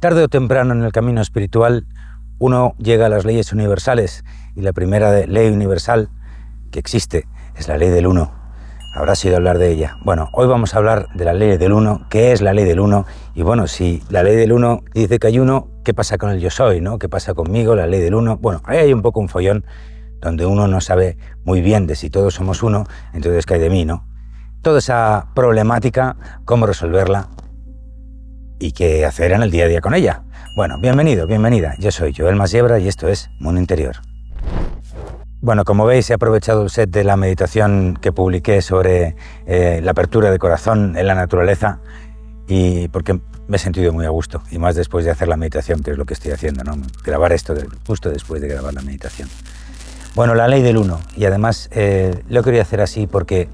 Tarde o temprano en el camino espiritual uno llega a las leyes universales y la primera ley universal que existe es la ley del uno. Habrá sido hablar de ella. Bueno, hoy vamos a hablar de la ley del uno, qué es la ley del uno y bueno, si la ley del uno dice que hay uno, ¿qué pasa con el yo soy? ¿no? ¿Qué pasa conmigo? La ley del uno. Bueno, ahí hay un poco un follón donde uno no sabe muy bien de si todos somos uno, entonces qué hay de mí, ¿no? Toda esa problemática, cómo resolverla, y qué hacer en el día a día con ella. Bueno, bienvenido, bienvenida. Yo soy Joel Masiebra y esto es Mundo Interior. Bueno, como veis, he aprovechado el set de la meditación que publiqué sobre eh, la apertura de corazón en la naturaleza y porque me he sentido muy a gusto y más después de hacer la meditación, que es lo que estoy haciendo, ¿no? Grabar esto justo después de grabar la meditación. Bueno, la ley del uno y además eh, lo quería hacer así porque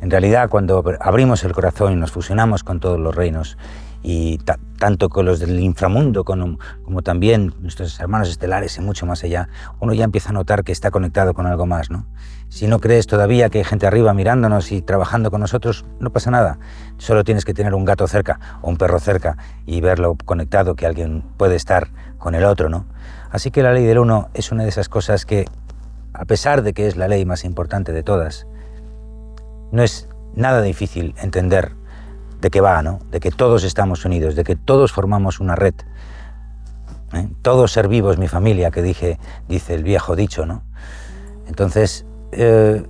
en realidad cuando abrimos el corazón y nos fusionamos con todos los reinos y tanto con los del inframundo como, también nuestros hermanos estelares y mucho más allá, uno ya empieza a notar que está conectado con algo más. ¿no? Si no crees todavía que hay gente arriba mirándonos y trabajando con nosotros, no pasa nada. Solo tienes que tener un gato cerca o un perro cerca y verlo conectado, que alguien puede estar con el otro. ¿no? Así que la ley del uno es una de esas cosas que, a pesar de que es la ley más importante de todas, no es nada difícil entender de qué va, ¿no? De que todos estamos unidos, de que todos formamos una red. ¿eh? Todos ser vivos, mi familia, que dije, dice el viejo dicho, ¿no? Entonces, eh,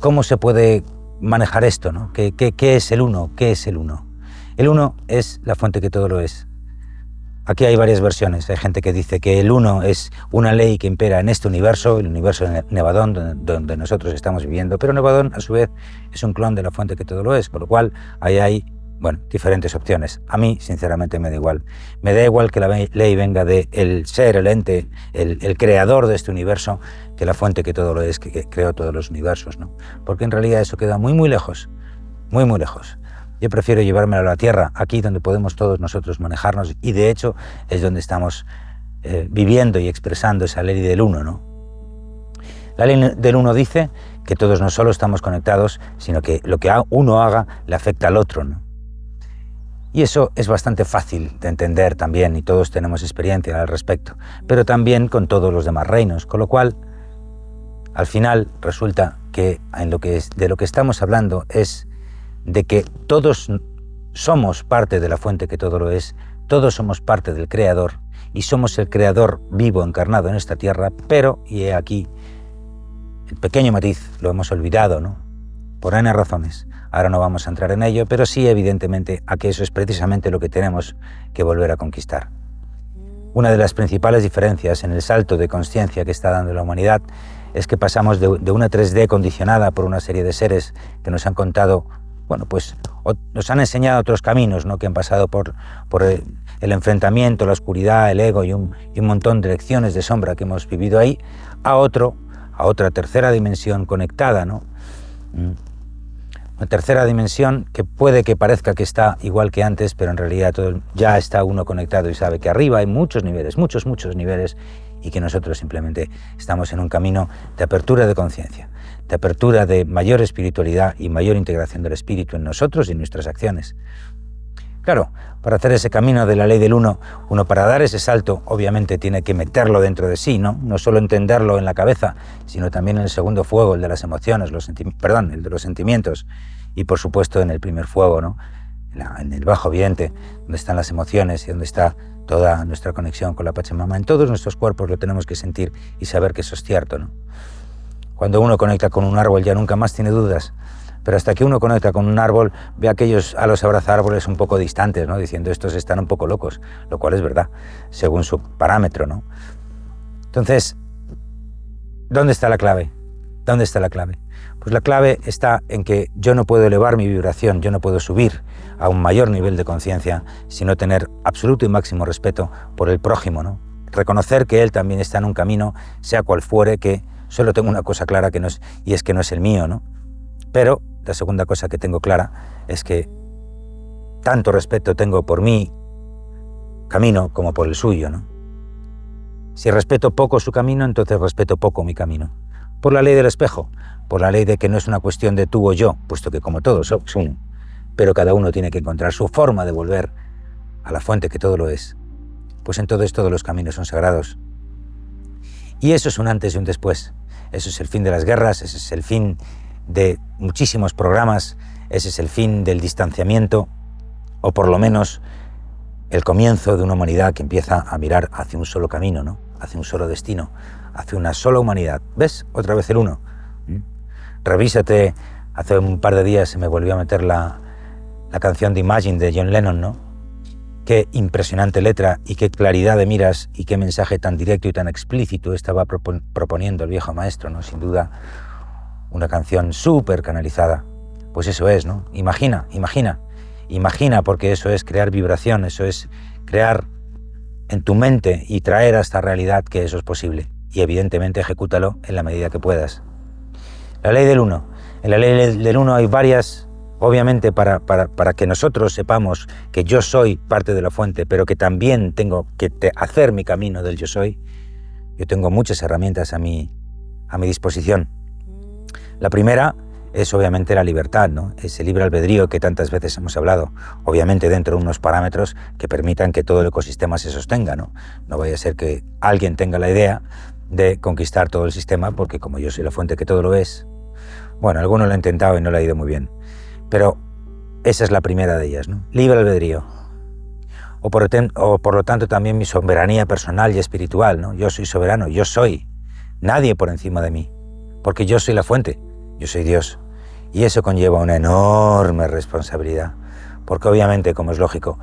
¿cómo se puede manejar esto, ¿no? ¿Qué, qué es el uno? ¿Qué es el uno? El uno es la fuente que todo lo es. Aquí hay varias versiones. Hay gente que dice que el uno es una ley que impera en este universo, el universo de Nevadón, donde, nosotros estamos viviendo, pero Nevadón a su vez es un clon de la fuente que todo lo es, con lo cual ahí hay bueno, diferentes opciones. A mí, sinceramente, me da igual. Me da igual que la ley venga de el ser, el ente, el, creador de este universo, que la fuente que todo lo es, que, que creó todos los universos, ¿no? Porque en realidad eso queda muy, muy lejos, muy, muy lejos. Yo prefiero llevármelo a la tierra, aquí donde podemos todos nosotros manejarnos y de hecho es donde estamos eh, viviendo y expresando esa ley del uno. ¿no? La ley del uno dice que todos no solo estamos conectados, sino que lo que uno haga le afecta al otro. ¿no? Y eso es bastante fácil de entender también y todos tenemos experiencia al respecto, pero también con todos los demás reinos, con lo cual al final resulta que, en lo que de lo que estamos hablando es de que todos somos parte de la fuente que todo lo es, todos somos parte del Creador y somos el Creador vivo encarnado en esta tierra, pero, y he aquí, el pequeño matiz, lo hemos olvidado, ¿no? Por N razones. Ahora no vamos a entrar en ello, pero sí, evidentemente, a que eso es precisamente lo que tenemos que volver a conquistar. Una de las principales diferencias en el salto de conciencia que está dando la humanidad es que pasamos de, de, una 3D condicionada por una serie de seres que nos han contado bueno, pues nos han enseñado otros caminos, ¿no? que han pasado por, el, enfrentamiento, la oscuridad, el ego y un, montón de lecciones de sombra que hemos vivido ahí, a otro, a otra tercera dimensión conectada, ¿no? Mm. Una tercera dimensión que puede que parezca que está igual que antes, pero en realidad ya está uno conectado y sabe que arriba hay muchos niveles, muchos, muchos niveles, y que nosotros simplemente estamos en un camino de apertura de conciencia de apertura de mayor espiritualidad y mayor integración del espíritu en nosotros y en nuestras acciones. Claro, para hacer ese camino de la ley del uno, uno para dar ese salto obviamente tiene que meterlo dentro de sí, ¿no? No solo entenderlo en la cabeza, sino también en el segundo fuego, el de las emociones, los perdón, el de los sentimientos y por supuesto en el primer fuego, ¿no? En el bajo viento, donde están las emociones y donde está toda nuestra conexión con la Pachamama. En todos nuestros cuerpos lo tenemos que sentir y saber que eso es cierto, ¿no? Cuando uno conecta con un árbol ya nunca más tiene dudas. Pero hasta que uno conecta con un árbol, ve a aquellos a los abrazárboles un poco distantes, ¿no? diciendo estos están un poco locos, lo cual es verdad, según su parámetro. ¿no? Entonces, ¿dónde está la clave? ¿Dónde está la clave? Pues la clave está en que yo no puedo elevar mi vibración, yo no puedo subir a un mayor nivel de conciencia sino tener absoluto y máximo respeto por el prójimo, ¿no? Reconocer que él también está en un camino, sea cual fuere, que Solo tengo una cosa clara que no es, y es que no es el mío, ¿no? Pero la segunda cosa que tengo clara es que tanto respeto tengo por mi camino como por el suyo, ¿no? Si respeto poco su camino, entonces respeto poco mi camino. Por la ley del espejo, por la ley de que no es una cuestión de tú o yo, puesto que como todos somos uno, pero cada uno tiene que encontrar su forma de volver a la fuente que todo lo es, pues en todo esto todos los caminos son sagrados. Y eso es un antes y un después. Eso es el fin de las guerras, ese es el fin de muchísimos programas, ese es el fin del distanciamiento, o por lo menos el comienzo de una humanidad que empieza a mirar hacia un solo camino, ¿no? hacia un solo destino, hacia una sola humanidad. ¿Ves? Otra vez el uno. ¿Mm? Revísate, hace un par de días se me volvió a meter la, la canción de Imagine de John Lennon, ¿no? Qué impresionante letra y qué claridad de miras y qué mensaje tan directo y tan explícito estaba proponiendo el viejo maestro, ¿no? Sin duda, una canción súper canalizada. Pues eso es, ¿no? Imagina, imagina, imagina, porque eso es crear vibración, eso es crear en tu mente y traer a esta realidad que eso es posible. Y evidentemente ejecútalo en la medida que puedas. La ley del uno. En la ley del uno hay varias obviamente para, para, que nosotros sepamos que yo soy parte de la fuente, pero que también tengo que hacer mi camino del yo soy, yo tengo muchas herramientas a mi, a mi disposición. La primera es obviamente la libertad, ¿no? ese libre albedrío que tantas veces hemos hablado, obviamente dentro de unos parámetros que permitan que todo el ecosistema se sostenga. No, no vaya a ser que alguien tenga la idea de conquistar todo el sistema, porque como yo soy la fuente que todo lo es, bueno, alguno lo ha intentado y no le ha ido muy bien. Pero esa es la primera de ellas, ¿no? Libre albedrío. O por, lo tanto también mi soberanía personal y espiritual, ¿no? Yo soy soberano, yo soy. Nadie por encima de mí. Porque yo soy la fuente, yo soy Dios. Y eso conlleva una enorme responsabilidad. Porque obviamente, como es lógico,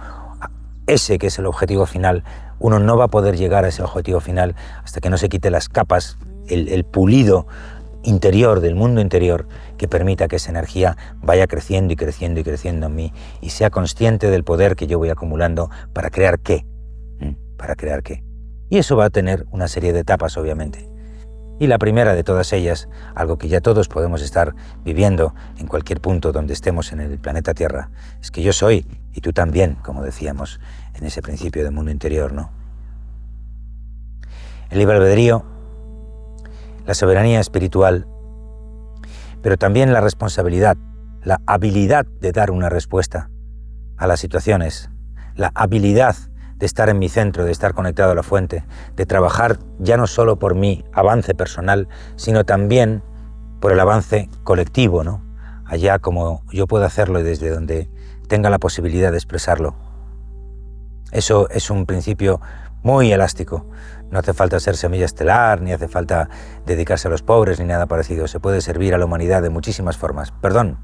ese que es el objetivo final, uno no va a poder llegar a ese objetivo final hasta que no se quite las capas, el pulido interior, del mundo interior, que permita que esa energía vaya creciendo y creciendo y creciendo en mí y sea consciente del poder que yo voy acumulando para crear qué. Para crear qué. Y eso va a tener una serie de etapas, obviamente. Y la primera de todas ellas, algo que ya todos podemos estar viviendo en cualquier punto donde estemos en el planeta Tierra, es que yo soy, y tú también, como decíamos en ese principio del mundo interior, ¿no? El libre albedrío la soberanía espiritual, pero también la responsabilidad, la habilidad de dar una respuesta a las situaciones, la habilidad de estar en mi centro, de estar conectado a la fuente, de trabajar ya no solo por mi avance personal, sino también por el avance colectivo, ¿no? Allá como yo puedo hacerlo y desde donde tenga la posibilidad de expresarlo. Eso es un principio muy elástico, no hace falta ser semilla estelar, ni hace falta dedicarse a los pobres, ni nada parecido. Se puede servir a la humanidad de muchísimas formas. Perdón,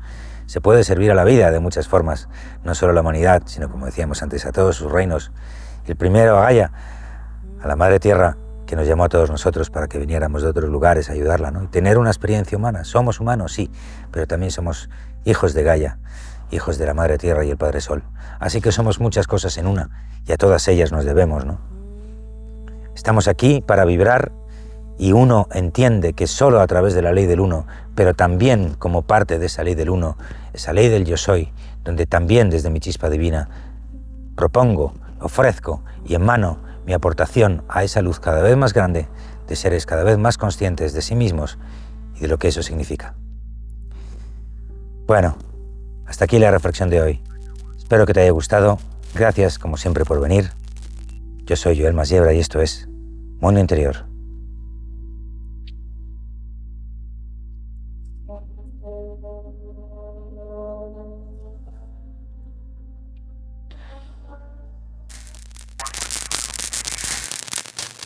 se puede servir a la vida de muchas formas. No solo a la humanidad, sino como decíamos antes, a todos sus reinos. El primero a Gaia, a la Madre Tierra, que nos llamó a todos nosotros para que viniéramos de otros lugares a ayudarla, ¿no? Y tener una experiencia humana. Somos humanos, sí, pero también somos hijos de Gaia, hijos de la Madre Tierra y el Padre Sol. Así que somos muchas cosas en una, y a todas ellas nos debemos, ¿no? Estamos aquí para vibrar y uno entiende que solo a través de la ley del uno, pero también como parte de esa ley del uno, esa ley del yo soy, donde también desde mi chispa divina propongo, ofrezco y mano mi aportación a esa luz cada vez más grande de seres cada vez más conscientes de sí mismos y de lo que eso significa. Bueno, hasta aquí la reflexión de hoy. Espero que te haya gustado. Gracias, como siempre, por venir. Yo soy Joel Masiebra y esto es Mundo Interior.